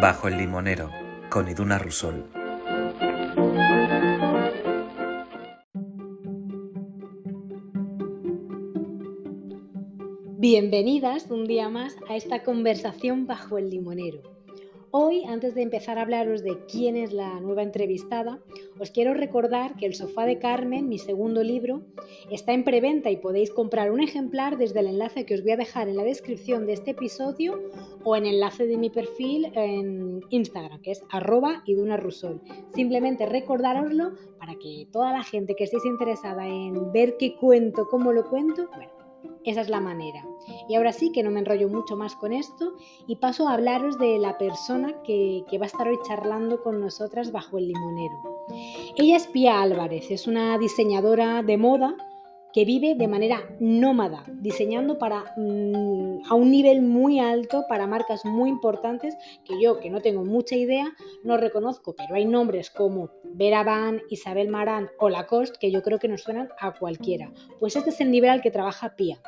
Bajo el limonero, con Iduna Rusol. Bienvenidas un día más a esta conversación bajo el limonero. Hoy, antes de empezar a hablaros de quién es la nueva entrevistada, os quiero recordar que El sofá de Carmen, mi segundo libro, está en preventa y podéis comprar un ejemplar desde el enlace que os voy a dejar en la descripción de este episodio o en el enlace de mi perfil en Instagram, que es arroba idunarusol. Simplemente recordároslo para que toda la gente que estéis interesada en ver qué cuento, cómo lo cuento, bueno, esa es la manera. Y ahora sí que no me enrollo mucho más con esto y paso a hablaros de la persona que, va a estar hoy charlando con nosotras bajo el limonero. Ella es Pía Álvarez, es una diseñadora de moda que vive de manera nómada, diseñando para, mm, a un nivel muy alto para marcas muy importantes que yo, que no tengo mucha idea, no reconozco, pero hay nombres como Vera Van, Isabel Marant o Lacoste que yo creo que nos suenan a cualquiera. Pues este es el nivel al que trabaja Pia.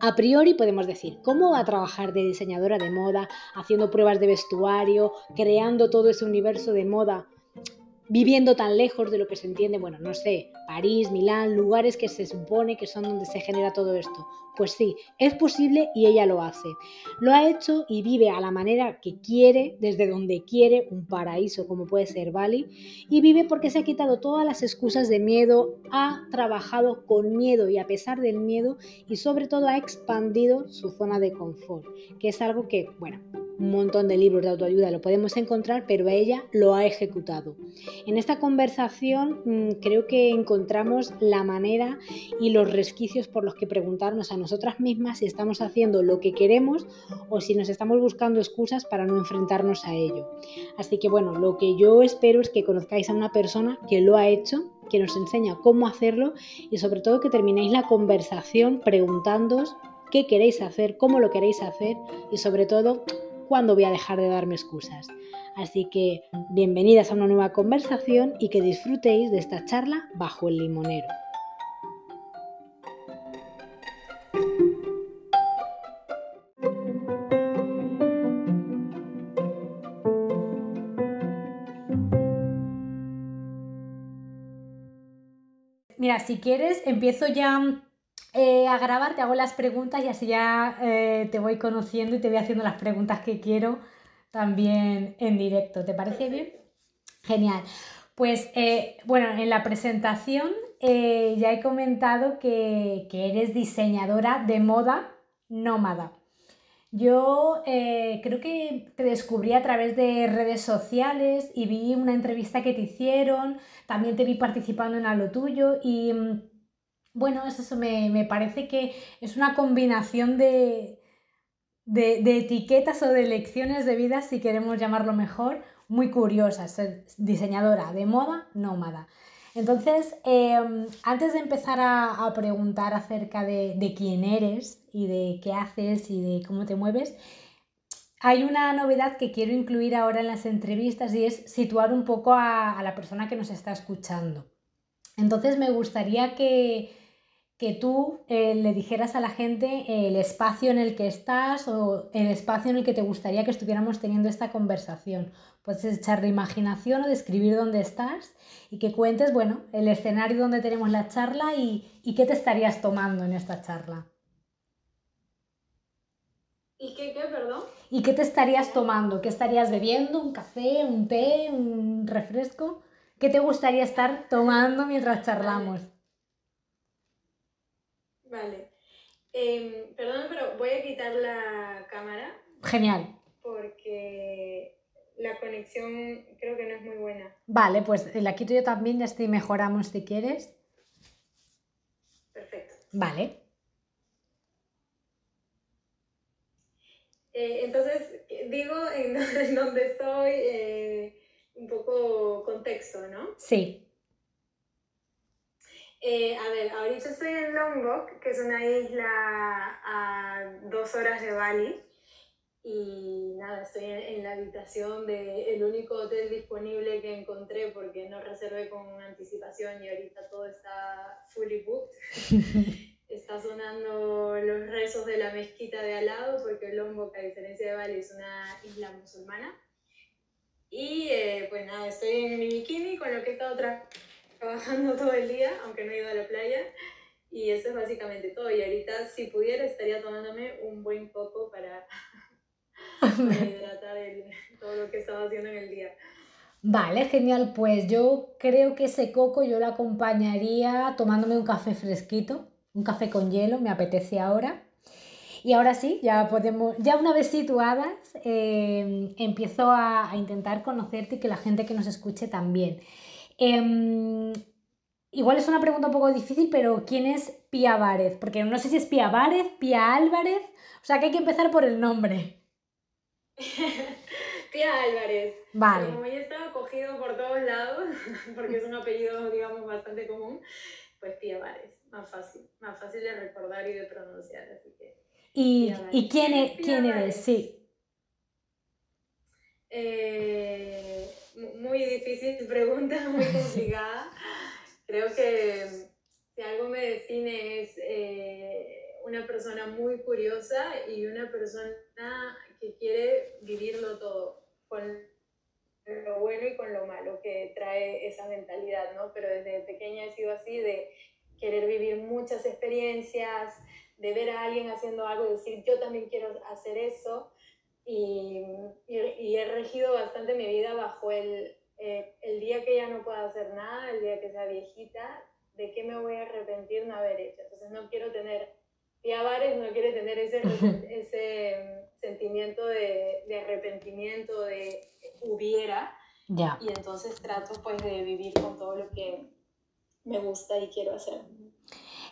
A priori podemos decir, ¿cómo va a trabajar de diseñadora de moda, haciendo pruebas de vestuario, creando todo ese universo de moda viviendo tan lejos de lo que se entiende, bueno, no sé, París, Milán, lugares que se supone que son donde se genera todo esto. Pues sí, es posible y ella lo hace. Lo ha hecho y vive a la manera que quiere, desde donde quiere, un paraíso como puede ser Bali, y vive porque se ha quitado todas las excusas de miedo, ha trabajado con miedo y a pesar del miedo y sobre todo ha expandido su zona de confort, que es algo que, bueno, un montón de libros de autoayuda lo podemos encontrar, pero ella lo ha ejecutado. En esta conversación mm, creo que encontramos la manera y los resquicios por los que preguntarnos a nosotras mismas si estamos haciendo lo que queremos o si nos estamos buscando excusas para no enfrentarnos a ello. Así que bueno, lo que yo espero es que conozcáis a una persona que lo ha hecho que nos enseña cómo hacerlo y sobre todo que terminéis la conversación preguntándoos qué queréis hacer, cómo lo queréis hacer y sobre todo cuándo voy a dejar de darme excusas. Así que bienvenidas a una nueva conversación y que disfrutéis de esta charla bajo el limonero. Mira, si quieres, empiezo ya eh, a grabar, te hago las preguntas y así ya eh, te voy conociendo y te voy haciendo las preguntas que quiero también en directo. ¿Te parece bien? Genial. Pues eh, bueno, en la presentación ya he comentado que, que, eres diseñadora de moda nómada. Yo creo que te descubrí a través de redes sociales y vi una entrevista que te hicieron, también te vi participando en algo tuyo y bueno, eso me, parece que es una combinación de, de, etiquetas o de lecciones de vida, si queremos llamarlo mejor, muy curiosa, ser diseñadora de moda nómada. Entonces, em, antes de empezar a, preguntar acerca de, quién eres y de qué haces y de cómo te mueves, hay una novedad que quiero incluir ahora en las entrevistas y es situar un poco a la persona que nos está escuchando. Entonces, me gustaría que, que tú eh, le dijeras a la gente el espacio en el que estás o el espacio en el que te gustaría que estuviéramos teniendo esta conversación. Puedes echarle imaginación o describir dónde estás y que cuentes, bueno, el escenario donde tenemos la charla y, y qué te estarías tomando en esta charla. ¿Y qué, qué, perdón? ¿Y qué te estarías tomando? ¿Qué estarías bebiendo? ¿Un café? ¿Un té? ¿Un refresco? ¿Qué te gustaría estar tomando mientras charlamos? Vale. Eh, perdón, pero voy a quitar la cámara. Genial. Porque la conexión creo que no es muy buena. Vale, pues la quito yo también, ya estoy mejoramos si quieres. Perfecto. Vale. Eh, entonces, digo en, donde estoy, eh, un poco contexto, ¿no? Sí. Eh, a ver, ahorita estoy en Lombok, que es una isla a dos horas de Bali. Y nada, estoy en, la habitación del único hotel disponible que encontré porque no reservé con anticipación y ahorita todo está fully booked. está sonando los rezos de la mezquita de al lado porque Lombok, a diferencia de Bali, es una isla musulmana. Y eh, pues nada, estoy en mi bikini con lo que he estado trabajando todo el día, aunque no he ido a la playa. Y eso es básicamente todo. Y ahorita, si pudiera, estaría tomándome un buen coco para, para hidratar todo lo que estaba haciendo en el día. Vale, genial. Pues yo creo que ese coco yo lo acompañaría tomándome un café fresquito, un café con hielo, me apetece ahora. Y ahora sí, ya podemos, ya una vez situadas, em, empiezo a, intentar conocerte y que la gente que nos escuche también. Em, igual es una pregunta un poco difícil, pero ¿quién es Pia Várez? Porque no sé si es Pia Várez, Pia Álvarez, o sea que hay que empezar por el nombre. Pia Álvarez. Vale. como ya estaba cogido por todos lados, porque es un apellido, digamos, bastante común, pues Pia Várez. Más fácil, más fácil de recordar y de pronunciar, así que... ¿Y, ¿y quién, es, quién eres? Sí. Eh, muy difícil pregunta, muy complicada. Creo que si algo me define es eh, una persona muy curiosa y una persona que quiere vivirlo todo, con lo bueno y con lo malo que trae esa mentalidad, ¿no? Pero desde pequeña he sido así, de querer vivir muchas experiencias, de ver a alguien haciendo algo y decir, yo también quiero hacer eso. Y, y, he regido bastante mi vida bajo el, eh, el día que ya no pueda hacer nada, el día que sea viejita, de qué me voy a arrepentir no haber hecho. Entonces no quiero tener, Pia Vares no quiere tener ese, ese sentimiento de, de, arrepentimiento, de hubiera. Ya. Y entonces trato pues de vivir con todo lo que me gusta y quiero hacer.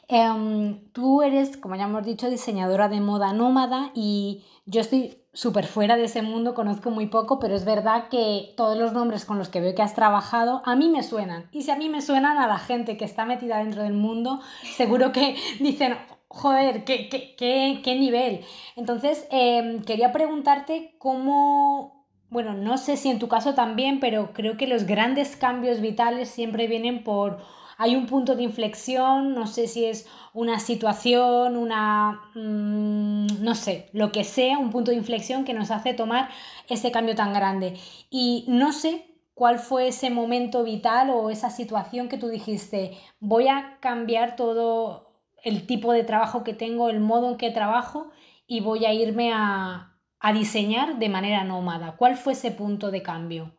Em, tú eres, como ya hemos dicho, diseñadora de moda nómada y yo estoy súper fuera de ese mundo, conozco muy poco, pero es verdad que todos los nombres con los que veo que has trabajado a mí me suenan. Y si a mí me suenan a la gente que está metida dentro del mundo, seguro que dicen, joder, qué, qué, qué, qué nivel. Entonces, em, quería preguntarte cómo, bueno, no sé si en tu caso también, pero creo que los grandes cambios vitales siempre vienen por hay un punto de inflexión, no sé si es una situación, una, mm, no sé, lo que sea, un punto de inflexión que nos hace tomar ese cambio tan grande. Y no sé cuál fue ese momento vital o esa situación que tú dijiste, voy a cambiar todo el tipo de trabajo que tengo, el modo en que trabajo y voy a irme a, a diseñar de manera nómada. ¿Cuál fue ese punto de cambio?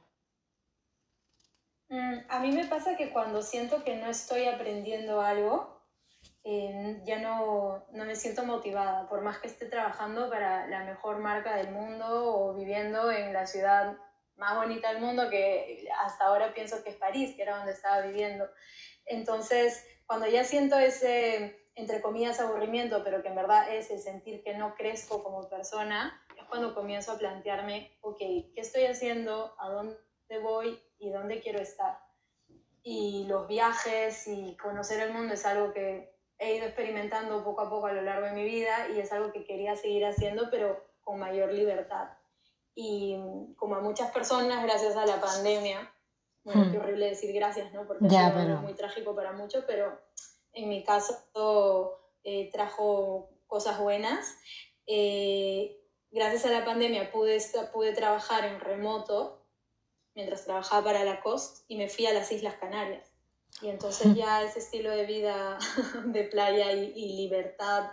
Mm, a mí me pasa que cuando siento que no estoy aprendiendo algo, ya no, no, me siento motivada, por más que esté trabajando para la mejor marca del mundo o viviendo en la ciudad más bonita del mundo, que hasta ahora pienso que es París, que era donde estaba viviendo. Entonces, cuando ya siento ese, entre comillas, aburrimiento, pero que en verdad es el sentir que no crezco como persona, es cuando comienzo a plantearme, ok, ¿qué estoy haciendo? ¿A dónde voy? Y dónde quiero estar. Y los viajes y conocer el mundo es algo que he ido experimentando poco a poco a lo largo de mi vida y es algo que quería seguir haciendo, pero con mayor libertad. Y como a muchas personas, gracias a la pandemia, bueno, hmm. qué horrible decir gracias, ¿no? Porque ya, es muy trágico para muchos, pero en mi caso eh, trajo cosas buenas. Eh, gracias a la pandemia pude, pude trabajar en remoto mientras trabajaba para la COST y me fui a las Islas Canarias. Y entonces ya ese estilo de vida de playa y, libertad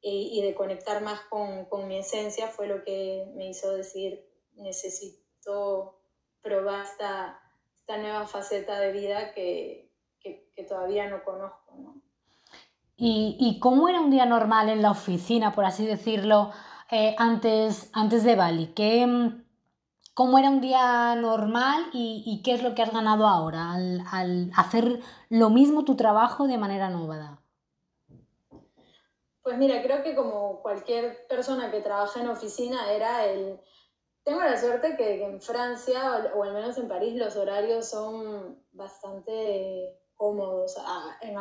y, de conectar más con, con, mi esencia fue lo que me hizo decir, necesito probar esta, esta nueva faceta de vida que, que, todavía no conozco. ¿no? ¿Y, ¿Y, cómo era un día normal en la oficina, por así decirlo, eh, antes, antes de Bali? ¿Qué, cómo era un día normal y, qué es lo que has ganado ahora al, hacer lo mismo tu trabajo de manera nómada. Pues mira, creo que como cualquier persona que trabaja en oficina era el... Tengo la suerte que, en Francia o, al menos en París los horarios son bastante cómodos. Ah, en,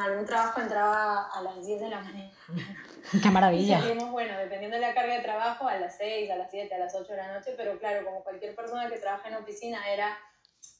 algún trabajo entraba a las 10 de la mañana. ¡Qué maravilla! salimos, bueno, dependiendo de la carga de trabajo, a las 6, a las 7, a las 8 de la noche, pero claro, como cualquier persona que trabaja en oficina, era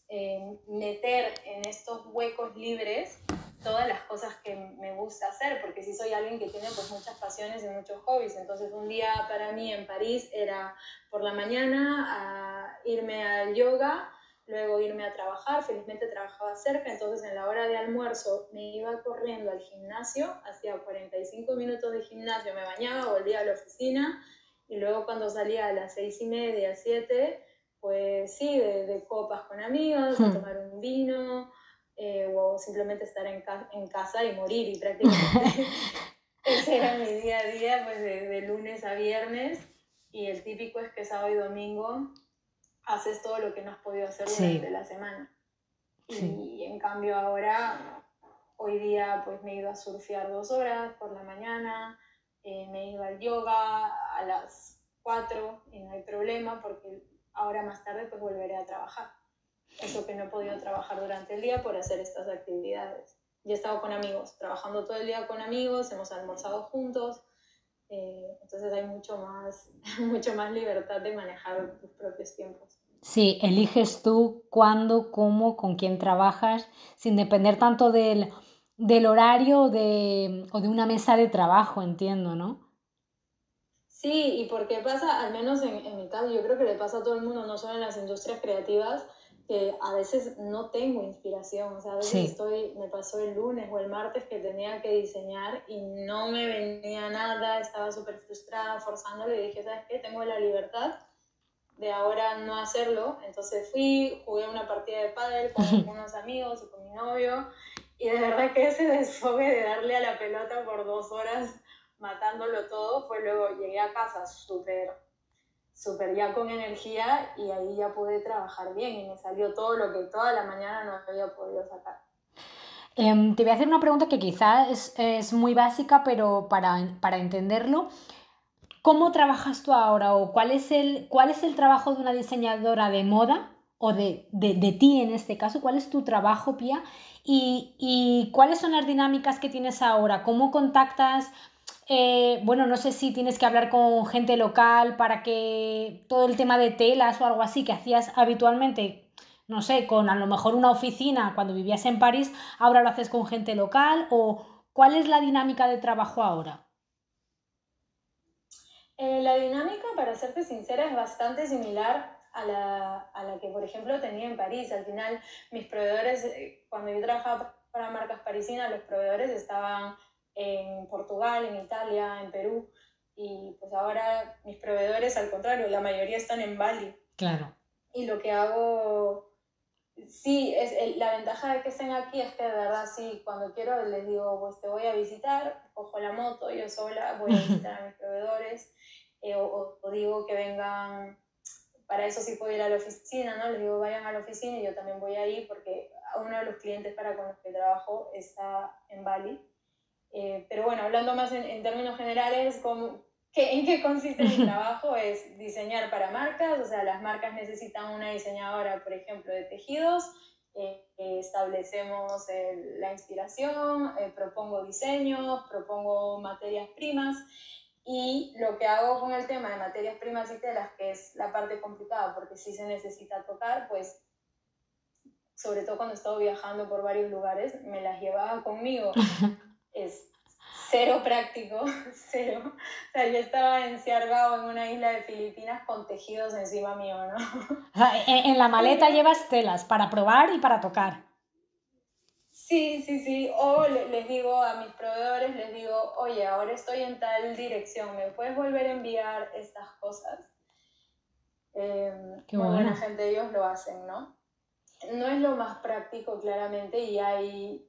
eh, meter en estos huecos libres todas las cosas que me gusta hacer, porque si soy alguien que tiene pues muchas pasiones y muchos hobbies, entonces un día para mí en París era por la mañana irme al yoga, luego irme a trabajar, felizmente trabajaba cerca, entonces en la hora de almuerzo me iba corriendo al gimnasio, hacía 45 minutos de gimnasio, me bañaba, volvía a la oficina y luego cuando salía a las seis y media, siete, pues sí, de, copas con amigos, hmm. tomar un vino eh, o simplemente estar en, en, casa y morir y prácticamente ese era mi día a día, pues de, de lunes a viernes y el típico es que sábado y domingo haces todo lo que no has podido hacer durante la semana. Y en cambio ahora, hoy día pues me he ido a surfear dos horas por la mañana, eh, me he ido al yoga a las cuatro y no hay problema porque ahora más tarde pues volveré a trabajar. Eso que no he podido trabajar durante el día por hacer estas actividades. Y he estado con amigos, trabajando todo el día con amigos, hemos almorzado juntos, eh, entonces hay mucho más, mucho más libertad de manejar tus propios tiempos. Sí, eliges tú cuándo, cómo, con quién trabajas, sin depender tanto del, del horario de, o de una mesa de trabajo, entiendo, ¿no? Sí, y porque pasa, al menos en, en mi caso, yo creo que le pasa a todo el mundo, no solo en las industrias creativas, que a veces no tengo inspiración, o sea, a veces estoy, me pasó el lunes o el martes que tenía que diseñar y no me venía nada, estaba súper frustrada, forzándolo y dije, ¿sabes qué? Tengo la libertad de ahora no hacerlo, entonces fui, jugué una partida de pádel con unos amigos y con mi novio y de verdad que ese desfogue de darle a la pelota por dos horas matándolo todo fue luego, llegué a casa súper súper ya con energía y ahí ya pude trabajar bien y me salió todo lo que toda la mañana no había podido sacar. Em, te voy a hacer una pregunta que quizás es, es muy básica, pero para, para, entenderlo, ¿cómo trabajas tú ahora o cuál es el, cuál es el trabajo de una diseñadora de moda o de, de, de ti en este caso? ¿Cuál es tu trabajo, Pia? Y, y cuáles son las dinámicas que tienes ahora? ¿Cómo contactas? Eh, bueno, no sé si tienes que hablar con gente local para que todo el tema de telas o algo así que hacías habitualmente, no sé, con a lo mejor una oficina cuando vivías en París, ahora lo haces con gente local o cuál es la dinámica de trabajo ahora. Eh, la dinámica, para serte sincera, es bastante similar a la, a la, que, por ejemplo, tenía en París. Al final, mis proveedores, eh, cuando yo trabajaba para marcas parisinas, los proveedores estaban en Portugal, en Italia, en Perú. Y pues ahora mis proveedores, al contrario, la mayoría están en Bali. Claro. Y lo que hago, sí, es, la ventaja de que estén aquí es que de verdad, sí, cuando quiero les digo, pues te voy a visitar, cojo la moto, yo sola voy a visitar a mis proveedores, eh, o, o, digo que vengan, para eso sí puedo ir a la oficina, ¿no? Les digo, vayan a la oficina y yo también voy ahí porque uno de los clientes para con los que trabajo está en Bali eh, pero bueno, hablando más en, términos generales, ¿en qué consiste mi trabajo? Es diseñar para marcas, o sea, las marcas necesitan una diseñadora, por ejemplo, de tejidos, eh, establecemos la inspiración, eh, propongo diseños, propongo materias primas y lo que hago con el tema de materias primas y telas, que es la parte complicada porque sí se necesita tocar, pues sobre todo cuando he estado viajando por varios lugares, me las llevaba conmigo. Es cero práctico, cero. O sea, yo estaba enciargado en una isla de Filipinas con tejidos encima mío, ¿no? en, la maleta llevas telas para probar y para tocar. Sí, sí, sí. O les digo a mis proveedores, les digo, oye, ahora estoy en tal dirección, ¿me puedes volver a enviar estas cosas? Eh, Qué buena gente ellos lo hacen, ¿no? No es lo más práctico, claramente, y hay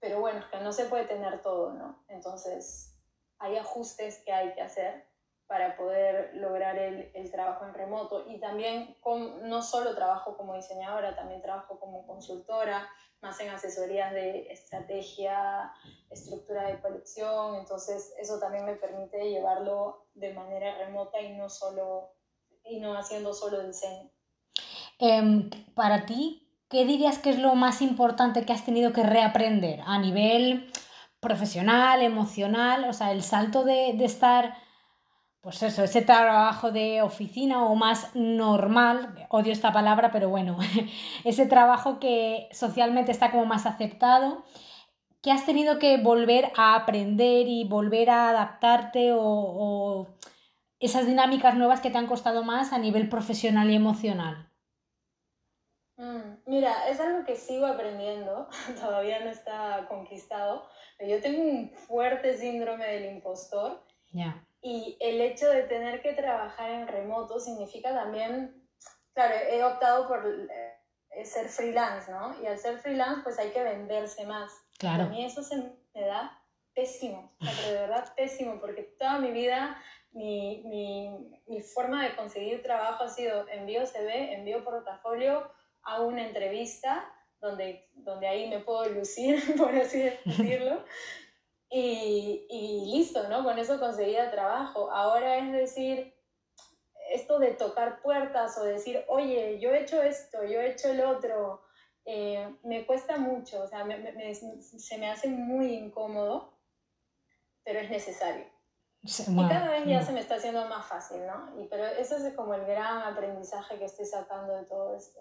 pero bueno, es que no se puede tener todo, ¿no? Entonces, hay ajustes que hay que hacer para poder lograr el, el trabajo en remoto. Y también con, no solo trabajo como diseñadora, también trabajo como consultora, más en asesorías de estrategia, estructura de colección. Entonces, eso también me permite llevarlo de manera remota y no solo y no haciendo solo diseño. Eh, para ti, ¿qué dirías que es lo más importante que has tenido que reaprender a nivel profesional, emocional? O sea, el salto de, estar, pues eso, ese trabajo de oficina o más normal, odio esta palabra, pero bueno, ese trabajo que socialmente está como más aceptado. ¿Qué has tenido que volver a aprender y volver a adaptarte o, esas dinámicas nuevas que te han costado más a nivel profesional y emocional? Mm, mira, es algo que sigo aprendiendo, todavía no está conquistado. Yo tengo un fuerte síndrome del impostor. Y el hecho de tener que trabajar en remoto significa también, claro, he optado por eh, ser freelance, ¿no? Y al ser freelance, pues hay que venderse más. Claro. A mí eso se me da pésimo, pero de verdad pésimo, porque toda mi vida mi, mi, mi, forma de conseguir trabajo ha sido envío CV, envío portafolio, hago una entrevista donde, donde ahí me puedo lucir, por así decirlo, y, y listo, ¿no? Con eso conseguía trabajo. Ahora es decir, esto de tocar puertas o decir, oye, yo he hecho esto, yo he hecho el otro, eh, me cuesta mucho, o sea, se me hace muy incómodo, pero es necesario y cada vez ya se me está haciendo más fácil, ¿no? Y, pero eso es como el gran aprendizaje que estoy sacando de todo esto.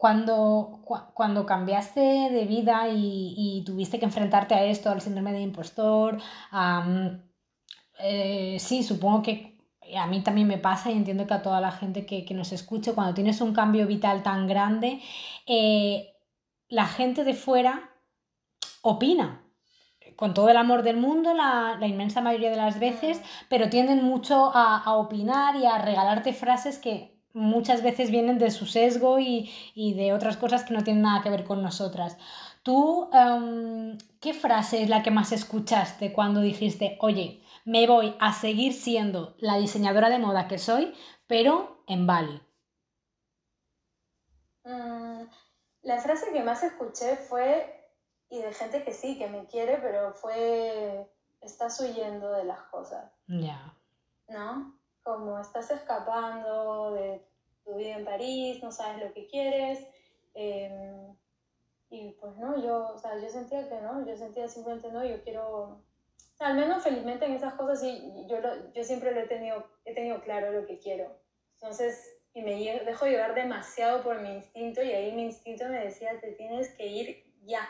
Cuando, cuando cambiaste de vida y, y, tuviste que enfrentarte a esto, al síndrome de impostor, eh, sí, supongo que a mí también me pasa y entiendo que a toda la gente que, que nos escuche, cuando tienes un cambio vital tan grande, eh, la gente de fuera opina. Con todo el amor del mundo la, inmensa mayoría de las veces, pero tienden mucho a, opinar y a regalarte frases que muchas veces vienen de su sesgo y, de otras cosas que no tienen nada que ver con nosotras. ¿Tú em, qué frase es la que más escuchaste cuando dijiste, oye, me voy a seguir siendo la diseñadora de moda que soy, pero en Bali? Mm, la frase que más escuché fue y de gente que sí, que me quiere, pero fue, estás huyendo de las cosas. Ya. ¿No? Como estás escapando de tu vida en París, no sabes lo que quieres. Em, y pues no, yo, o sea, yo sentía que no, yo sentía simplemente no, yo quiero, al menos felizmente en esas cosas sí, yo, yo siempre lo he tenido, he tenido claro lo que quiero. Entonces, y me dejo llevar demasiado por mi instinto y ahí mi instinto me decía, te tienes que ir ya,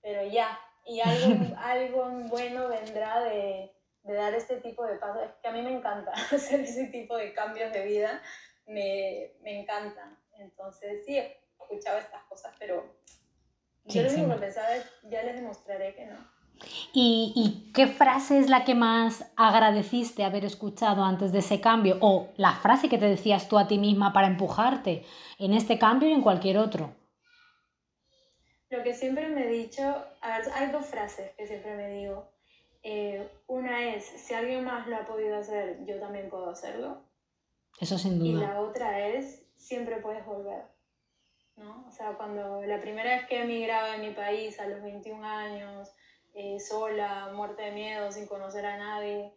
pero ya, y algo, algo bueno vendrá de, de, dar este tipo de pasos. Es que a mí me encanta hacer ese tipo de cambios de vida, me, me encantan. Entonces, sí, he escuchado estas cosas, pero yo lo único que pensaba es, ya les demostraré que no. ¿Y, ¿Y, qué frase es la que más agradeciste haber escuchado antes de ese cambio? O la frase que te decías tú a ti misma para empujarte en este cambio y en cualquier otro. Lo que siempre me he dicho, a ver, hay dos frases que siempre me digo. Eh, una es, si alguien más lo ha podido hacer, yo también puedo hacerlo. Eso sin duda. Y la otra es, siempre puedes volver. ¿no? O sea, cuando la primera vez que emigraba en mi país a los 21 años, eh, sola, muerta de miedo, sin conocer a nadie,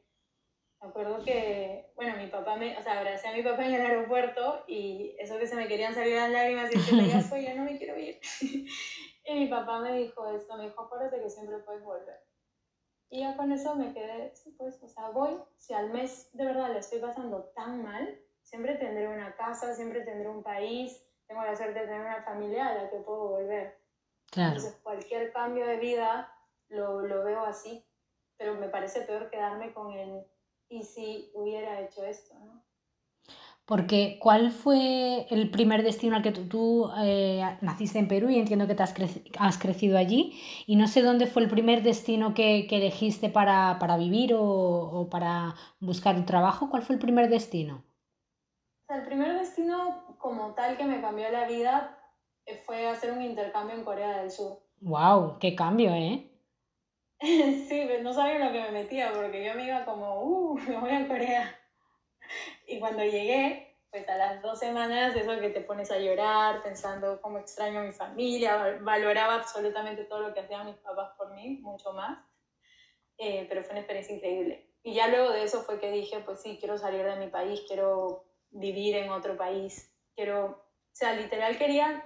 me acuerdo que, bueno, mi papá me, o sea, abracé a mi papá en el aeropuerto y eso que se me querían salir las lágrimas y diciendo, ya soy, ya no me quiero ir. Y mi papá me dijo esto, me dijo, acuérdate que siempre puedes volver. Y ya con eso me quedé, sí, pues, o sea, voy, si al mes de verdad le estoy pasando tan mal, siempre tendré una casa, siempre tendré un país, tengo la suerte de tener una familia a la que puedo volver. Claro. Entonces, cualquier cambio de vida lo, lo veo así, pero me parece peor quedarme con el, y si hubiera hecho esto, ¿no? Porque ¿cuál fue el primer destino al que tú, eh, naciste en Perú y entiendo que te has, has, crecido allí? Y no sé dónde fue el primer destino que, que elegiste para, para vivir o, o, para buscar un trabajo. ¿Cuál fue el primer destino? el primer destino como tal que me cambió la vida eh, fue hacer un intercambio en Corea del Sur. ¡Wow! ¡Qué cambio, eh! sí, no sabía lo que me metía porque yo me iba como, ¡uh! Me voy a Corea y cuando llegué, pues a las dos semanas, eso que te pones a llorar, pensando cómo extraño a mi familia, valoraba absolutamente todo lo que hacían mis papás por mí, mucho más, eh, pero fue una experiencia increíble. Y ya luego de eso fue que dije, pues sí, quiero salir de mi país, quiero vivir en otro país, quiero, o sea, literal quería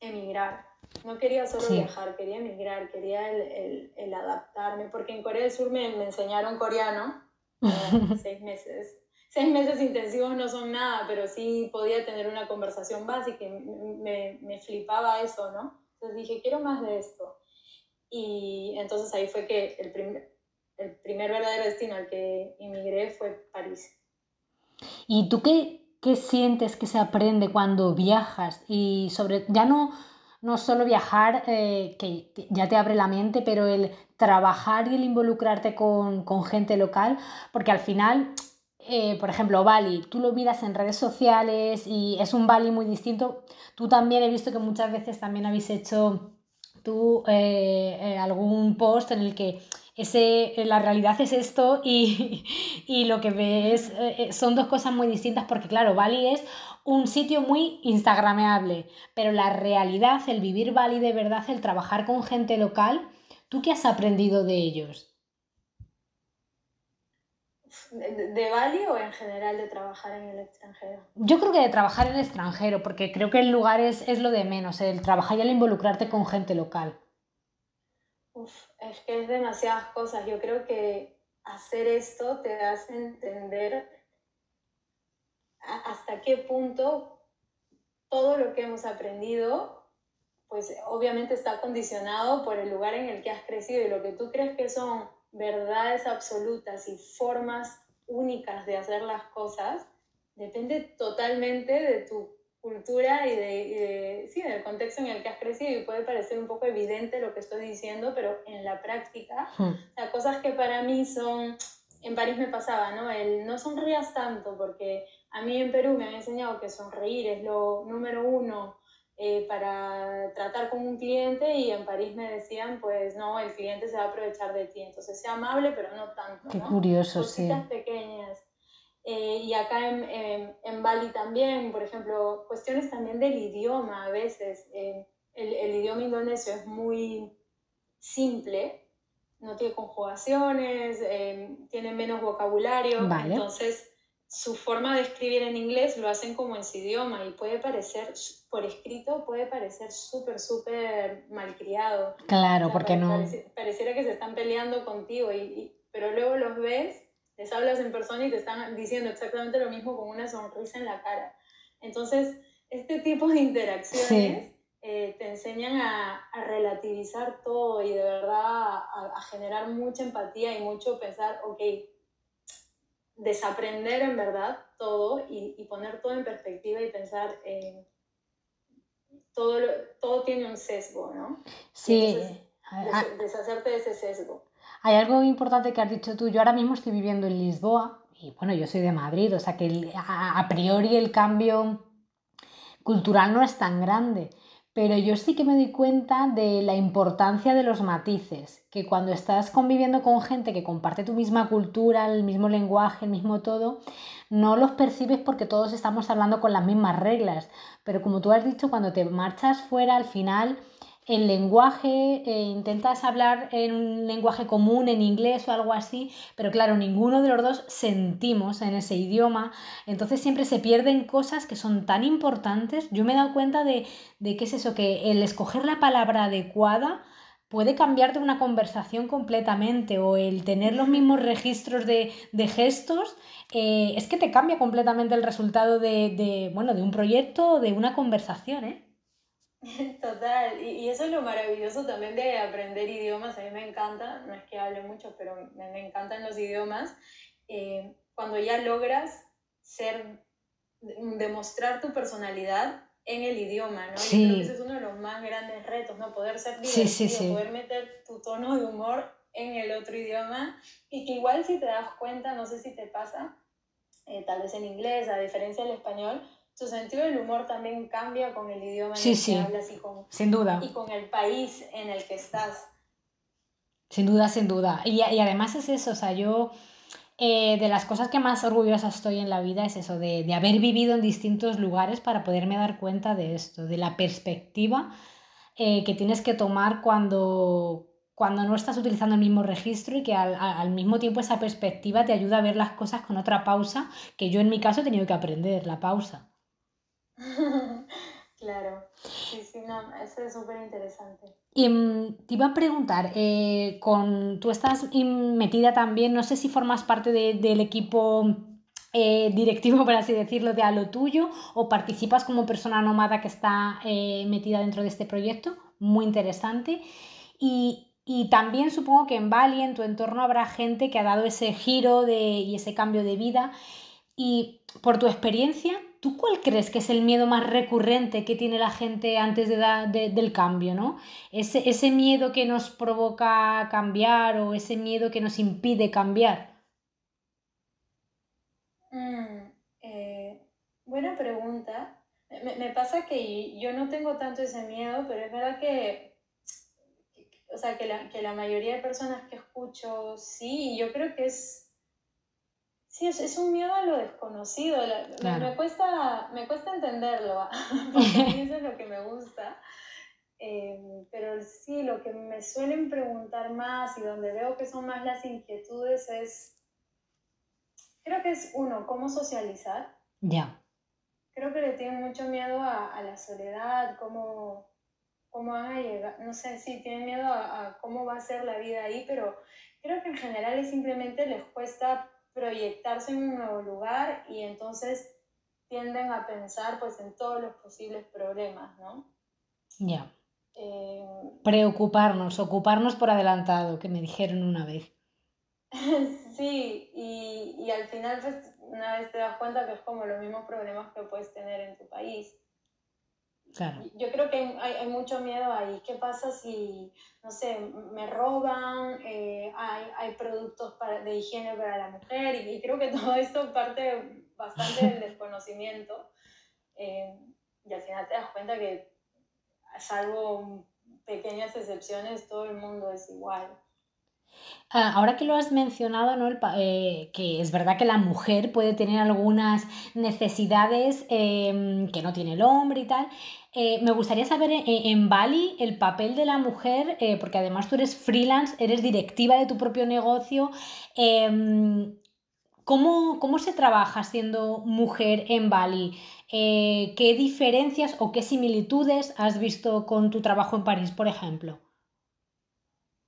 emigrar. No quería solo viajar, quería emigrar, quería el, el, el, adaptarme, porque en Corea del Sur me, me enseñaron coreano, seis meses, seis meses intensivos no son nada, pero sí podía tener una conversación básica y me, me flipaba eso, ¿no? Entonces dije, quiero más de esto. Y entonces ahí fue que el primer, el primer verdadero destino al que inmigré fue París. ¿Y tú qué, qué sientes que se aprende cuando viajas? Y sobre, ya no, no solo viajar, eh, que ya te abre la mente, pero el trabajar y el involucrarte con, con gente local, porque al final eh, por ejemplo, Bali, tú lo miras en redes sociales y es un Bali muy distinto. Tú también he visto que muchas veces también habéis hecho tú eh, eh, algún post en el que ese, la realidad es esto y, y lo que ves son dos cosas muy distintas porque claro, Bali es un sitio muy instagrameable, pero la realidad, el vivir Bali de verdad, el trabajar con gente local, ¿tú qué has aprendido de ellos? ¿De, Bali o en general de trabajar en el extranjero? Yo creo que de trabajar en el extranjero, porque creo que el lugar es, es lo de menos, el trabajar y el involucrarte con gente local. Uf, es que es demasiadas cosas. Yo creo que hacer esto te hace entender hasta qué punto todo lo que hemos aprendido, pues obviamente está condicionado por el lugar en el que has crecido y lo que tú crees que son verdades absolutas y formas únicas de hacer las cosas, depende totalmente de tu cultura y de, sí, del contexto en el que has crecido y puede parecer un poco evidente lo que estoy diciendo, pero en la práctica, hmm. o cosas que para mí son, en París me pasaba, ¿no? El no sonrías tanto, porque a mí en Perú me han enseñado que sonreír es lo número uno eh, para tratar con un cliente y en París me decían, pues no, el cliente se va a aprovechar de ti, entonces sea amable, pero no tanto. Qué curioso, Cositas sí. pequeñas. Eh, y acá en, en, Bali también, por ejemplo, cuestiones también del idioma a veces. Eh, el, el, idioma indonesio es muy simple, no tiene conjugaciones, tiene menos vocabulario, vale. entonces su forma de escribir en inglés lo hacen como en su idioma y puede parecer, por escrito, puede parecer súper, súper malcriado. Claro, porque no. pareciera que se están peleando contigo, y, pero luego los ves, les hablas en persona y te están diciendo exactamente lo mismo con una sonrisa en la cara. Entonces, este tipo de interacciones eh, te enseñan a, a, relativizar todo y de verdad a, a generar mucha empatía y mucho pensar, ok, desaprender en verdad todo y, y, poner todo en perspectiva y pensar en todo, todo tiene un sesgo, ¿no? Sí. deshacerte de ese sesgo. Hay algo importante que has dicho tú. Yo ahora mismo estoy viviendo en Lisboa y bueno, yo soy de Madrid, o sea que a priori el cambio cultural no es tan grande pero yo sí que me doy cuenta de la importancia de los matices, que cuando estás conviviendo con gente que comparte tu misma cultura, el mismo lenguaje, el mismo todo, no los percibes porque todos estamos hablando con las mismas reglas, pero como tú has dicho, cuando te marchas fuera al final el lenguaje, eh, intentas hablar en un lenguaje común, en inglés o algo así, pero claro, ninguno de los dos sentimos en ese idioma, entonces siempre se pierden cosas que son tan importantes. Yo me he dado cuenta de, de qué es eso, que el escoger la palabra adecuada puede cambiarte una conversación completamente o el tener los mismos registros de, gestos, eh, es que te cambia completamente el resultado de, de, bueno, de un proyecto o de una conversación, ¿eh? Total, y, eso es lo maravilloso también de aprender idiomas, a mí me encanta, no es que hable mucho, pero me, encantan los idiomas, eh, cuando ya logras ser, demostrar tu personalidad en el idioma, ¿no? Sí. creo que ese es uno de los más grandes retos, ¿no? Poder ser divertido, poder meter tu tono de humor en el otro idioma y que igual si te das cuenta, no sé si te pasa, eh, tal vez en inglés, a diferencia del español, tu sentido del humor también cambia con el idioma en el que hablas y con, sin duda. y con el país en el que estás. Sin duda, sin duda. Y, y además es eso, o sea, yo eh, de las cosas que más orgullosa estoy en la vida es eso, de, de, haber vivido en distintos lugares para poderme dar cuenta de esto, de la perspectiva eh, que tienes que tomar cuando, cuando no estás utilizando el mismo registro y que al, al, mismo tiempo esa perspectiva te ayuda a ver las cosas con otra pausa, que yo en mi caso he tenido que aprender, la pausa. claro, sí, sí, no, eso es súper interesante. Y mm, te iba a preguntar, eh, con, tú estás metida también, no sé si formas parte de, del equipo eh, directivo, por así decirlo, de a lo tuyo, o participas como persona nómada que está eh, metida dentro de este proyecto, muy interesante. Y Y también supongo que en Bali, en tu entorno, habrá gente que ha dado ese giro de, y ese cambio de vida. Y por tu experiencia, ¿tú cuál crees que es el miedo más recurrente que tiene la gente antes de, del cambio? ¿no? Ese, ese miedo que nos provoca cambiar o ese miedo que nos impide cambiar. Mm, eh, buena pregunta. Me, me, pasa que yo no tengo tanto ese miedo, pero es verdad que, o sea, que la, que la mayoría de personas que escucho, sí, yo creo que es Sí, es, es, un miedo a lo desconocido. me, cuesta, me cuesta entenderlo, porque eso es lo que me gusta. Eh, pero sí, lo que me suelen preguntar más y donde veo que son más las inquietudes es, creo que es uno, cómo socializar. Ya. Creo que le tienen mucho miedo a, a, la soledad, cómo, cómo van a llegar, no sé, sí, tienen miedo a, a cómo va a ser la vida ahí, pero creo que en general es simplemente les cuesta proyectarse en un nuevo lugar y entonces tienden a pensar pues en todos los posibles problemas, ¿no? Ya. Eh, Preocuparnos, ocuparnos por adelantado, que me dijeron una vez. sí, y, y, al final pues una vez te das cuenta que es como los mismos problemas que puedes tener en tu país. Yo creo que hay, hay, mucho miedo ahí. ¿Qué pasa si, no sé, me roban? Eh, hay, hay, productos para, de higiene para la mujer y, creo que todo esto parte bastante del desconocimiento. Eh, y al final te das cuenta que, salvo pequeñas excepciones, todo el mundo es igual. Ah, ahora que lo has mencionado, ¿no? Eh, que es verdad que la mujer puede tener algunas necesidades em, que no tiene el hombre y tal. Eh, me gustaría saber en, Bali el papel de la mujer, eh, porque además tú eres freelance, eres directiva de tu propio negocio. Em, ¿cómo, ¿Cómo se trabaja siendo mujer en Bali? ¿Qué diferencias o qué similitudes has visto con tu trabajo en París, por ejemplo?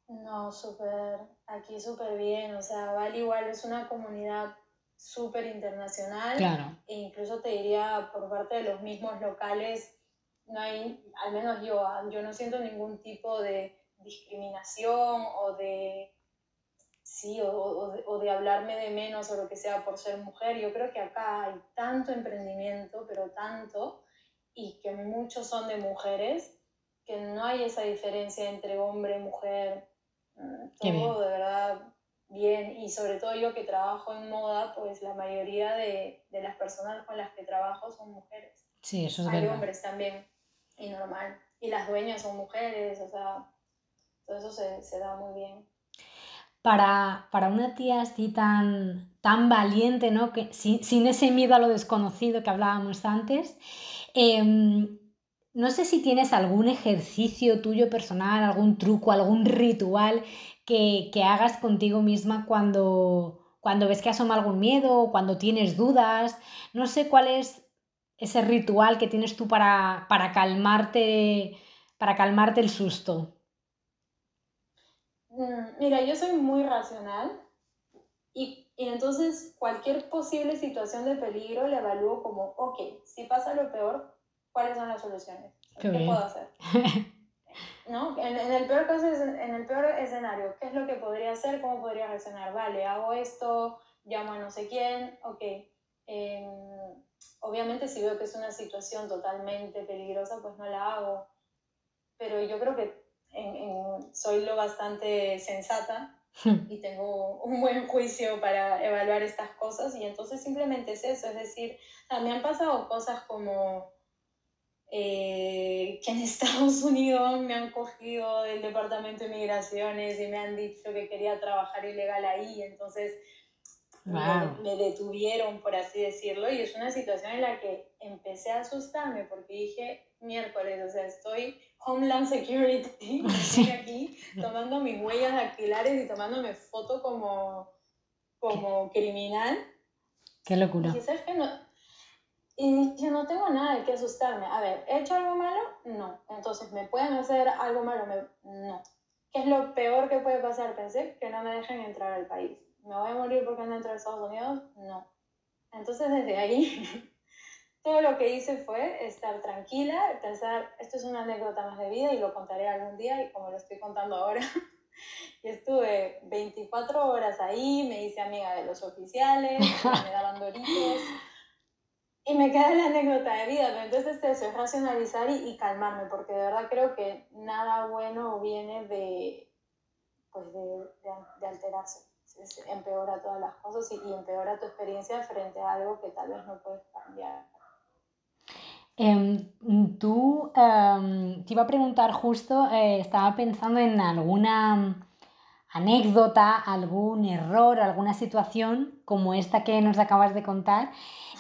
No, súper, aquí súper bien, o sea, Bali igual es una comunidad súper internacional. Claro. E incluso te diría por parte de los mismos locales, no hay, al menos yo, ah, yo no siento ningún tipo de discriminación o de, sí, o, o, de, o de hablarme de menos o lo que sea por ser mujer. Yo creo que acá hay tanto emprendimiento, pero tanto, y que muchos son de mujeres, que no hay esa diferencia entre hombre, mujer, todo de verdad bien y sobre todo yo que trabajo en moda, pues la mayoría de, de las personas con las que trabajo son mujeres. Sí, eso es Hay hombres también y normal. Y las dueñas son mujeres, o sea, todo eso se, se da muy bien. Para, para, una tía así tan, tan valiente, ¿no? Que, sin, sin, ese miedo a lo desconocido que hablábamos antes, eh, no sé si tienes algún ejercicio tuyo personal, algún truco, algún ritual que, hagas contigo misma cuando, cuando ves que asoma algún miedo cuando tienes dudas. No sé cuál es ese ritual que tienes tú para, para calmarte, para calmarte el susto. Mm, mira, yo soy muy racional y, y, entonces cualquier posible situación de peligro la evalúo como, ok, si pasa lo peor, cuáles son las soluciones, qué, puedo hacer. ¿No? En, el peor caso, en el peor escenario, ¿qué es lo que podría hacer? ¿Cómo podría reaccionar? Vale, hago esto, llamo a no sé quién, ok. Em, obviamente si veo que es una situación totalmente peligrosa, pues no la hago. Pero yo creo que soy lo bastante sensata hmm. y tengo un buen juicio para evaluar estas cosas y entonces simplemente es eso, es decir, me han pasado cosas como eh, que en Estados Unidos me han cogido del Departamento de Migraciones y me han dicho que quería trabajar ilegal ahí, entonces me, detuvieron, por así decirlo, y es una situación en la que empecé a asustarme porque dije, miércoles, o sea, estoy Homeland Security, estoy aquí tomando mis huellas dactilares y tomándome foto como, como criminal. Qué locura. Y ¿sabes No, y yo no tengo nada de qué asustarme. A ver, ¿he hecho algo malo? No. Entonces, ¿me pueden hacer algo malo? No. ¿Qué es lo peor que puede pasar? Pensé que no me dejen entrar al país. ¿Me voy a morir porque no entro a Estados Unidos? No. Entonces, desde ahí, todo lo que hice fue estar tranquila, pensar, esto es una anécdota más de vida y lo contaré algún día y como lo estoy contando ahora, Y estuve 24 horas ahí, me hice amiga de los oficiales, me daban doritos. Y me queda la anécdota de vida, pero entonces eso es racionalizar y, calmarme, porque de verdad creo que nada bueno viene de, pues de, de, alterarse. Empeora todas las cosas y, empeora tu experiencia frente a algo que tal vez no puedes cambiar. Em, tú, em, te iba a preguntar justo, eh, estaba pensando en alguna anécdota, algún error, alguna situación como esta que nos acabas de contar,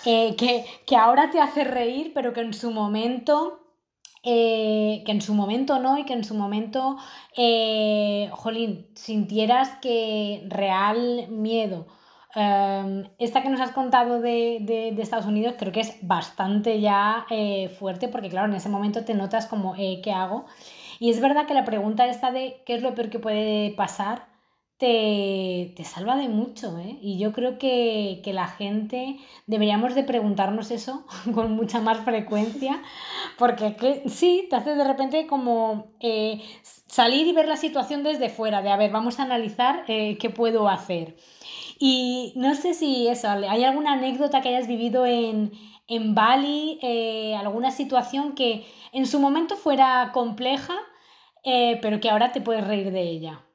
eh, que, ahora te hace reír, pero que en su momento... Eh, que en su momento no y que en su momento, eh, jolín, sintieras que real miedo. Em, esta que nos has contado de, Estados Unidos creo que es bastante ya fuerte porque claro, en ese momento te notas como, ¿qué hago? Y es verdad que la pregunta esta de qué es lo peor que puede pasar te, salva de mucho, ¿eh? Y yo creo que, la gente deberíamos de preguntarnos eso con mucha más frecuencia, porque que, sí, te hace de repente como eh, salir y ver la situación desde fuera, de a ver, vamos a analizar eh, qué puedo hacer. Y no sé si eso, ¿hay alguna anécdota que hayas vivido en, en Bali, eh, alguna situación que en su momento fuera compleja, pero que ahora te puedes reír de ella?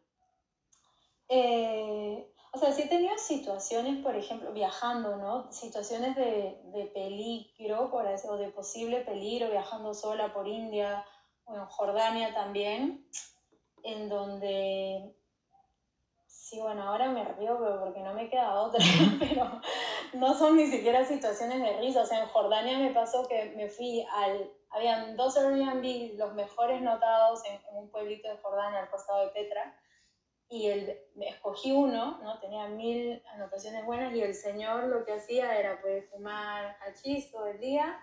Eh, o sea, sí he tenido situaciones, por ejemplo, viajando, ¿no? Situaciones de, de peligro, por o de posible peligro, viajando sola por India o en Jordania también, en donde, sí, bueno, ahora me río porque no me queda otra, pero no son ni siquiera situaciones de risa. O sea, en Jordania me pasó que me fui al, habían dos Airbnb, los mejores notados en, en un pueblito de Jordania al costado de Petra y el, escogí uno, ¿no? tenía mil anotaciones buenas y el señor lo que hacía era pues fumar hachís todo el día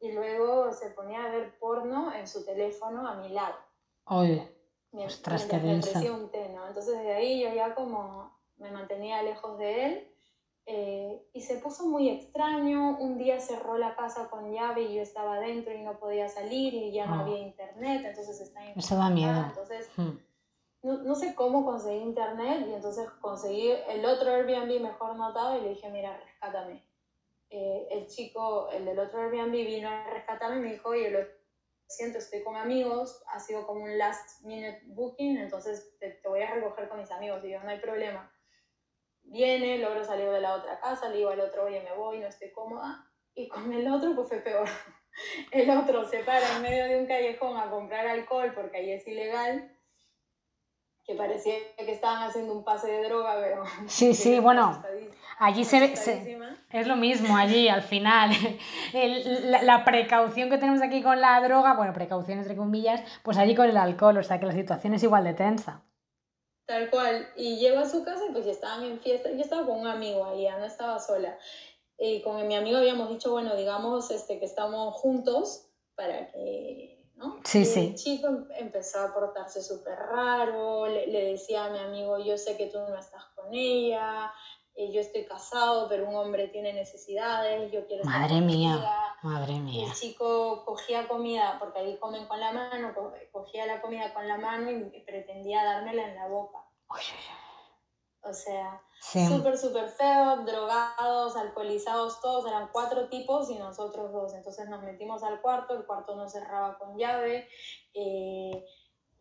y luego se ponía a ver porno en su teléfono a mi lado. Oye, ostras, qué un té, ¿no? Entonces de ahí yo ya como me mantenía lejos de él eh, y se puso muy extraño. Un día cerró la casa con llave y yo estaba dentro y no podía salir y ya no ah. había internet, entonces está Eso da miedo. Entonces, hmm no, no, sé cómo conseguí internet y entonces conseguí el otro Airbnb mejor notado y le dije, mira, rescátame. Eh, el chico, el del otro Airbnb vino a rescatarme y me dijo, oye, lo siento, estoy con amigos, ha sido como un last minute booking, entonces te, te voy a recoger con mis amigos. Y yo, no hay problema. Viene, logro salir de la otra casa, le digo al otro, oye, me voy, no estoy cómoda. Y con el otro, pues fue peor. El otro se para en medio de un callejón a comprar alcohol porque ahí es ilegal que parecía que estaban haciendo un pase de droga, pero... Sí, sí, bueno, allí se ve... es lo mismo allí, al final. la, precaución que tenemos aquí con la droga, bueno, precaución entre comillas, pues allí con el alcohol, o sea que la situación es igual de tensa. Tal cual. Y llego a su casa y pues ya estaban en fiesta. Yo estaba con un amigo ahí, no estaba sola. Y con mi amigo habíamos dicho, bueno, digamos este, que estamos juntos para que Sí, y sí. El chico em, empezó a portarse súper raro, le, decía a mi amigo, yo sé que tú no estás con ella, eh, yo estoy casado, pero un hombre tiene necesidades, yo quiero Madre mía, madre mía. El chico cogía comida, porque ahí comen con la mano, cogía la comida con la mano y pretendía dármela en la boca. O sea, súper, súper feo, drogados, alcoholizados, todos, eran cuatro tipos y nosotros dos. Entonces nos metimos al cuarto, el cuarto no cerraba con llave. Eh,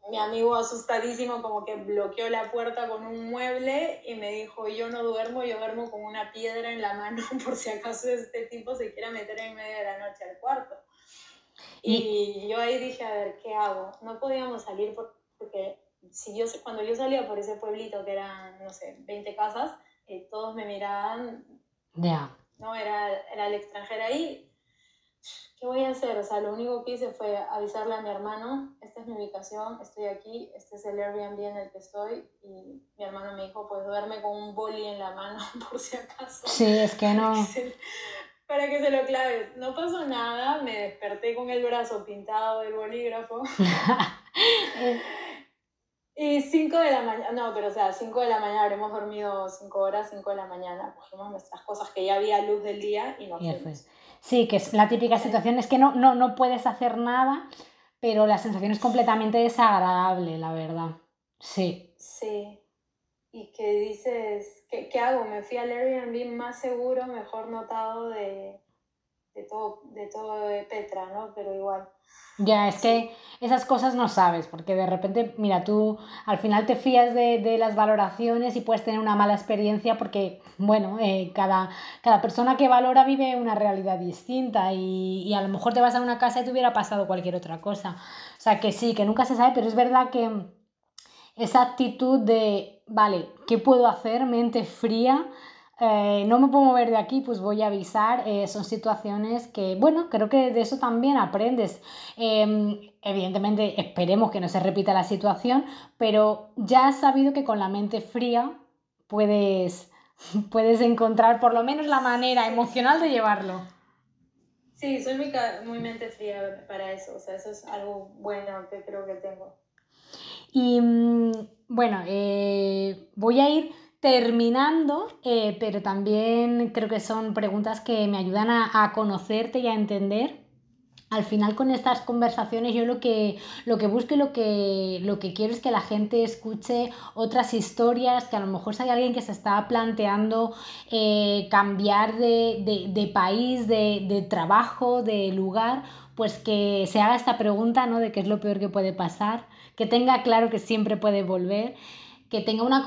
mi amigo asustadísimo como que bloqueó la puerta con un mueble y me dijo, yo no duermo, yo duermo con una piedra en la mano por si acaso este tipo se quiera meter en medio de la noche al cuarto. Y, y yo ahí dije, a ver, ¿qué hago? No podíamos salir porque si yo, cuando yo salía por ese pueblito que eran, no sé, 20 casas, eh, todos me miraban. Ya. No, era, era el extranjero ahí. ¿Qué voy a hacer? O sea, lo único que hice fue avisarle a mi hermano, esta es mi ubicación, estoy aquí, este es el Airbnb en el que estoy. Y mi hermano me dijo, pues duerme con un boli en la mano por si acaso. Sí, es que no. Para que se lo claves. No pasó nada, me desperté con el brazo pintado del bolígrafo. Y 5 de la mañana, no, pero o sea, 5 de la mañana habremos dormido 5 horas, 5 de la mañana, cogimos nuestras cosas que ya había luz del día y nos fuimos. Sí, que es la típica situación, es que no, no, no puedes hacer nada, pero la sensación es completamente desagradable, la verdad. Sí. Sí. Y que dices, ¿qué, qué hago? Me fui al Airbnb más seguro, mejor notado de, de todo, de todo de Petra, ¿no? Pero igual. Ya, es que esas cosas no sabes, porque de repente, mira, tú al final te fías de, de las valoraciones y puedes tener una mala experiencia porque, bueno, eh, cada, cada persona que valora vive una realidad distinta y, y, a lo mejor te vas a una casa y te hubiera pasado cualquier otra cosa. O sea, que sí, que nunca se sabe, pero es verdad que esa actitud de, vale, ¿qué puedo hacer? Mente fría eh, no me puedo mover de aquí, pues voy a avisar. Eh, son situaciones que, bueno, creo que de eso también aprendes. Eh, evidentemente, esperemos que no se repita la situación, pero ya has sabido que con la mente fría puedes, puedes encontrar por lo menos la manera emocional de llevarlo. Sí, soy muy, muy mente fría para eso, o sea, eso es algo bueno que creo que tengo. Y mm, bueno, voy a ir terminando, eh, pero también creo que son preguntas que me ayudan a, conocerte y a entender. Al final con estas conversaciones yo lo que, lo que busco y lo que, lo que quiero es que la gente escuche otras historias, que a lo mejor si hay alguien que se está planteando eh, cambiar de, de, de país, de, de, trabajo, de lugar, pues que se haga esta pregunta ¿no? de qué es lo peor que puede pasar, que tenga claro que siempre puede volver que tenga una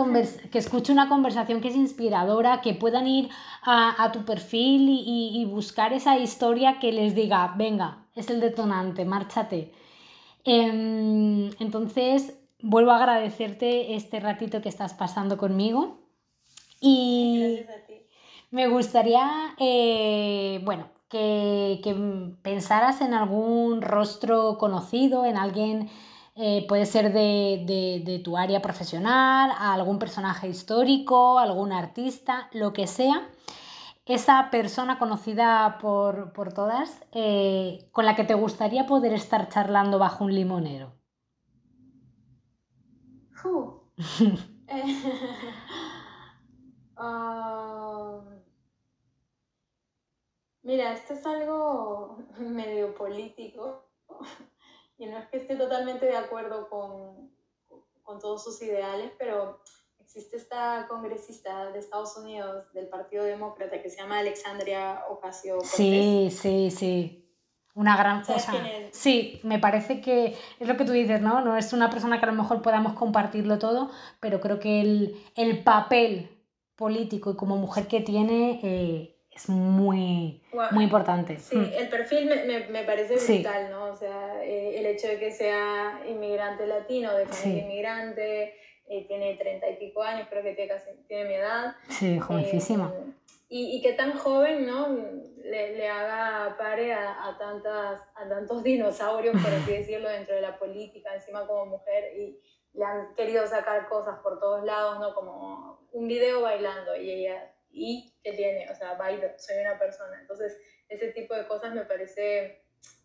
que escuche una conversación que es inspiradora, que puedan ir a, a tu perfil y, y, buscar esa historia que les diga, venga, es el detonante, márchate. Eh, entonces, vuelvo a agradecerte este ratito que estás pasando conmigo. Y me gustaría, eh, bueno, que, que pensaras en algún rostro conocido, en alguien eh, puede ser de, de, de, tu área profesional, algún personaje histórico, algún artista, lo que sea. Esa persona conocida por, por todas, eh, con la que te gustaría poder estar charlando bajo un limonero. Uh. uh, mira, esto es algo medio político y no es que esté totalmente de acuerdo con, con todos sus ideales, pero existe esta congresista de Estados Unidos del Partido Demócrata que se llama Alexandria Ocasio. -Cortez. Sí, sí, sí. Una gran cosa. Sí, me parece que es lo que tú dices, ¿no? No es una persona que a lo mejor podamos compartirlo todo, pero creo que el, el papel político y como mujer que tiene eh, es muy, wow. muy importante. Sí, mm. el perfil me, me, me parece brutal, sí. ¿no? O sea, eh, el hecho de que sea inmigrante latino, de familia sí. inmigrante, eh, tiene treinta y pico años, creo que tiene, casi, tiene mi edad. Sí, jovencísima. Eh, y, y, que tan joven, ¿no? Le, le haga pare a, a, tantas, a tantos dinosaurios, por así decirlo, dentro de la política, encima como mujer, y le han querido sacar cosas por todos lados, ¿no? Como un video bailando, y ella y que tiene, o sea, bailo, soy una persona. Entonces, ese tipo de cosas me parece,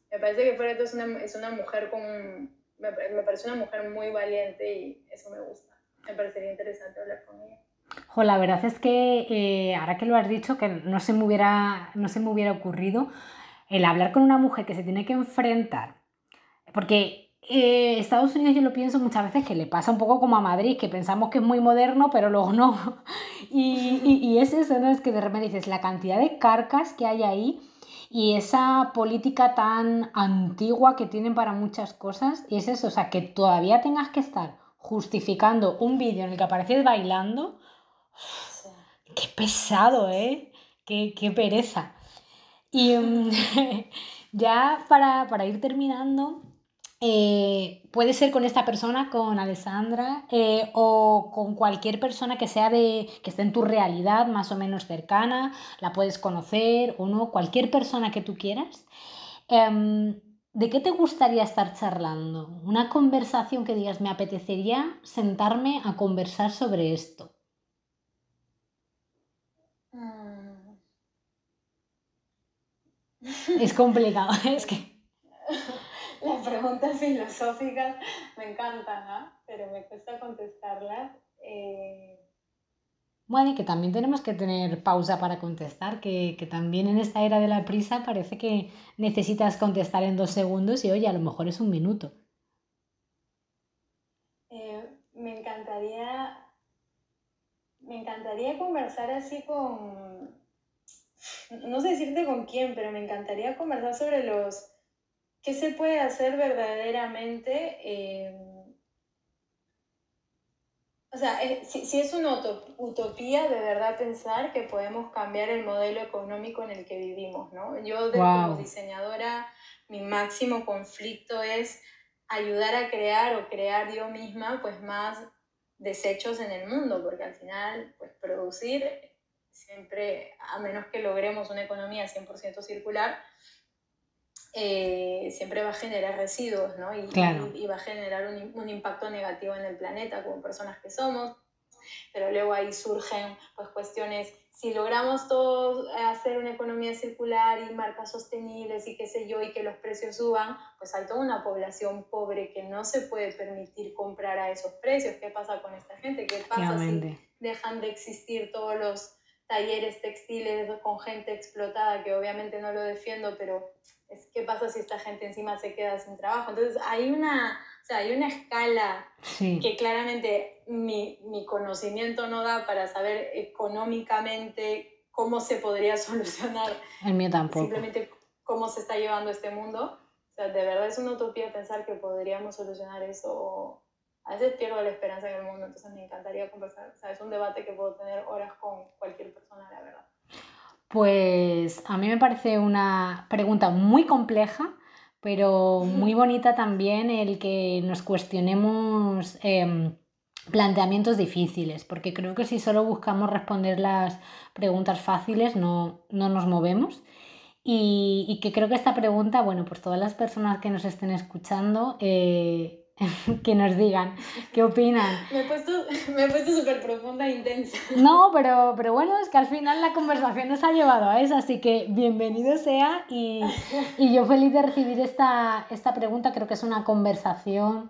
me parece que Fuera es una, es una mujer con, me, me, parece una mujer muy valiente y eso me gusta. Me parecería interesante hablar con ella. Jo, la verdad es que eh, ahora que lo has dicho, que no se me hubiera, no se me hubiera ocurrido, el hablar con una mujer que se tiene que enfrentar, porque eh, Estados Unidos yo lo pienso muchas veces que le pasa un poco como a Madrid, que pensamos que es muy moderno, pero luego no. Y, y, y es eso, ¿no? Es que de repente dices, la cantidad de carcas que hay ahí y esa política tan antigua que tienen para muchas cosas, y es eso, o sea, que todavía tengas que estar justificando un vídeo en el que apareces bailando, qué pesado, ¿eh? Qué, qué pereza. Y um, ya para, para ir terminando, eh, puede ser con esta persona, con Alessandra, eh, o con cualquier persona que sea de. que esté en tu realidad más o menos cercana, la puedes conocer o no, cualquier persona que tú quieras. Eh, ¿De qué te gustaría estar charlando? Una conversación que digas, me apetecería sentarme a conversar sobre esto. Mm. Es complicado, es que. Las preguntas filosóficas me encantan, ¿no? pero me cuesta contestarlas. Eh... Bueno, y que también tenemos que tener pausa para contestar, que, que, también en esta era de la prisa parece que necesitas contestar en dos segundos y oye, a lo mejor es un minuto. Eh, me encanta encantaría, me encantaría conversar así con, no sé decirte con quién, pero me encantaría conversar sobre los, qué se puede hacer verdaderamente. Eh, o sea, eh, si, es una utopía de verdad pensar que podemos cambiar el modelo económico en el que vivimos, ¿no? Yo como diseñadora, mi máximo conflicto es ayudar a crear o crear yo misma pues más desechos en el mundo, porque al final pues producir siempre, a menos que logremos una economía 100% circular, eh, siempre va a generar residuos, ¿no? Y, y, va a generar un, un, impacto negativo en el planeta como personas que somos. Pero luego ahí surgen pues, cuestiones, si logramos todos hacer una economía circular y marcas sostenibles y qué sé yo, y que los precios suban, pues hay toda una población pobre que no se puede permitir comprar a esos precios. ¿Qué pasa con esta gente? ¿Qué pasa si dejan de existir todos los talleres textiles con gente explotada, que obviamente no lo defiendo, pero es qué pasa si esta gente encima se queda sin trabajo. Entonces hay una, o sea, hay una escala que claramente mi, mi, conocimiento no da para saber económicamente cómo se podría solucionar. El mío tampoco. Simplemente cómo se está llevando este mundo. O sea, de verdad es una utopía pensar que podríamos solucionar eso. A veces pierdo la esperanza en el mundo, entonces me encantaría conversar. O sea, es un debate que puedo tener horas con cualquier persona, la verdad. Pues a mí me parece una pregunta muy compleja, pero muy bonita también el que nos cuestionemos em, planteamientos difíciles, porque creo que si solo buscamos responder las preguntas fáciles no, nos movemos. Y, y, que creo que esta pregunta, bueno, pues todas las personas que nos estén escuchando eh, que nos digan qué opinan. Me he puesto, me he puesto súper profunda e intensa. No, pero, pero bueno, es que al final la conversación nos ha llevado a eso, así que bienvenido sea y, y yo feliz de recibir esta, esta pregunta, creo que es una conversación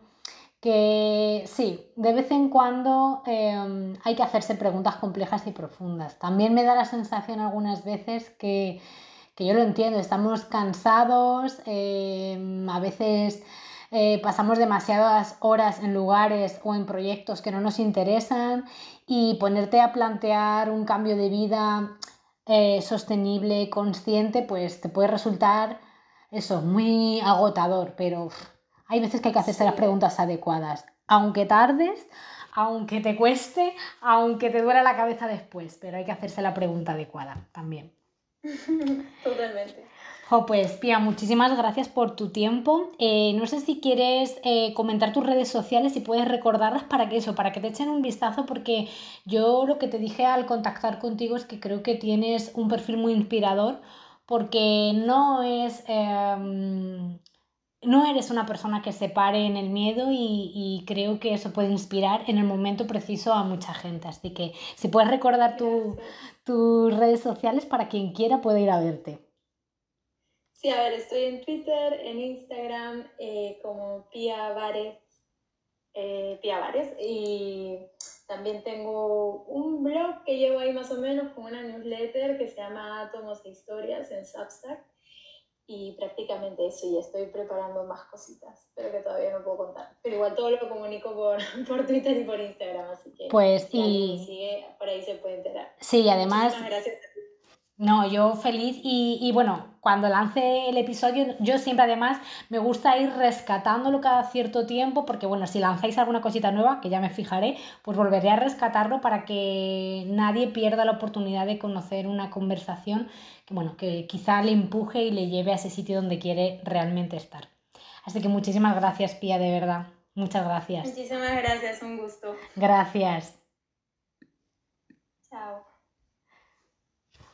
que sí, de vez en cuando em, hay que hacerse preguntas complejas y profundas. También me da la sensación algunas veces que, que yo lo entiendo, estamos cansados, em, a veces eh, pasamos demasiadas horas en lugares o en proyectos que no nos interesan y ponerte a plantear un cambio de vida eh, sostenible, consciente, pues te puede resultar eso, muy agotador, pero hay veces que hay que hacerse las preguntas adecuadas, aunque tardes, aunque te cueste, aunque te duela la cabeza después, pero hay que hacerse la pregunta adecuada también. Totalmente pues Pia, muchísimas gracias por tu tiempo. Eh, no sé si quieres eh, comentar tus redes sociales y puedes recordarlas para que eso, para que te echen un vistazo, porque yo lo que te dije al contactar contigo es que creo que tienes un perfil muy inspirador, porque no es... Em, no eres una persona que se pare en el miedo y, creo que eso puede inspirar en el momento preciso a mucha gente. Así que si puedes recordar tus redes sociales para quien quiera puede ir a verte. Sí, a ver, estoy en Twitter, en Instagram, eh, como Pia Vares, eh, Pia Vares, y también tengo un blog que llevo ahí más o menos con una newsletter que se llama Átomos e Historias en Substack, y prácticamente eso, y estoy preparando más cositas, pero que todavía no puedo contar. Pero igual todo lo comunico por, por Twitter y por Instagram, así que pues, y... sigue, por ahí se puede enterar. Sí, además... gracias no, yo feliz y, bueno, cuando lance el episodio, yo siempre además me gusta ir rescatándolo cada cierto tiempo, porque bueno, si lanzáis alguna cosita nueva, que ya me fijaré, pues volveré a rescatarlo para que nadie pierda la oportunidad de conocer una conversación que bueno, que quizá le empuje y le lleve a ese sitio donde quiere realmente estar. Así que muchísimas gracias, Pía, de verdad. Muchas gracias. Muchísimas gracias, un gusto. Gracias. Chao.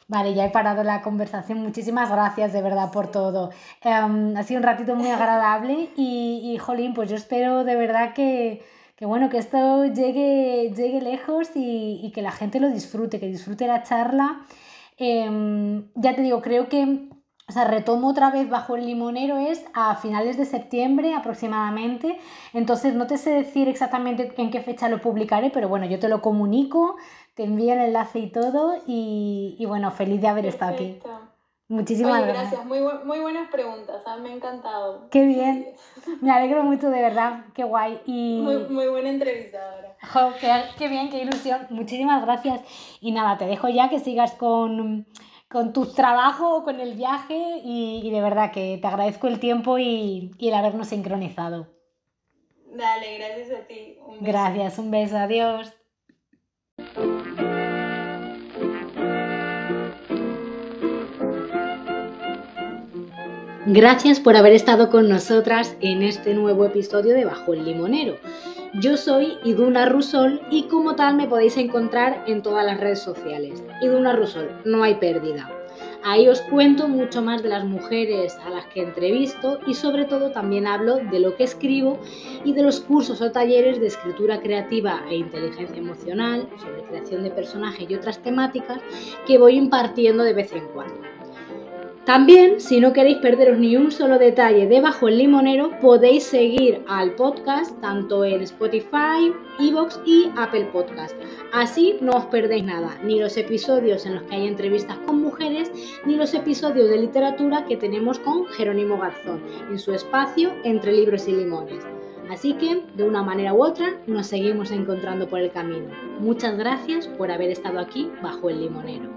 Vale, ya he parado la conversación. Muchísimas gracias de verdad por todo. Em, ha sido un ratito muy agradable y, y, jolín, pues yo espero de verdad que, bueno, que esto llegue, llegue lejos y, que la gente lo disfrute, que disfrute la charla. Em, ya te digo, creo que o sea, retomo otra vez bajo el limonero es a finales de septiembre aproximadamente. Entonces no te sé decir exactamente en qué fecha lo publicaré, pero bueno, yo te lo comunico, te envío el enlace y todo y, bueno, feliz de haber estado aquí. Muchísimas gracias. Muy, muy buenas preguntas, ¿ah? me ha encantado. Qué bien. Me alegro mucho, de verdad. Qué guay. Y... Muy, muy buena entrevistadora. qué, bien, qué ilusión. Muchísimas gracias. Y nada, te dejo ya que sigas con, con tu trabajo, con el viaje y, de verdad que te agradezco el tiempo y, y el habernos sincronizado. Dale, gracias a ti. Gracias, un beso, adiós. Gracias por haber estado con nosotras en este nuevo episodio de Bajo el Limonero. Yo soy Iduna Rusol y como tal me podéis encontrar en todas las redes sociales. Iduna Rusol, no hay pérdida. Ahí os cuento mucho más de las mujeres a las que entrevisto y sobre todo también hablo de lo que escribo y de los cursos o talleres de escritura creativa e inteligencia emocional, sobre creación de personajes y otras temáticas que voy impartiendo de vez en cuando. También, si no queréis perderos ni un solo detalle de Bajo el Limonero, podéis seguir al podcast tanto en Spotify, Evox y Apple Podcast. Así no os perdéis nada, ni los episodios en los que hay entrevistas con mujeres, ni los episodios de literatura que tenemos con Jerónimo Garzón en su espacio Entre Libros y Limones. Así que, de una manera u otra, nos seguimos encontrando por el camino. Muchas gracias por haber estado aquí bajo el limonero.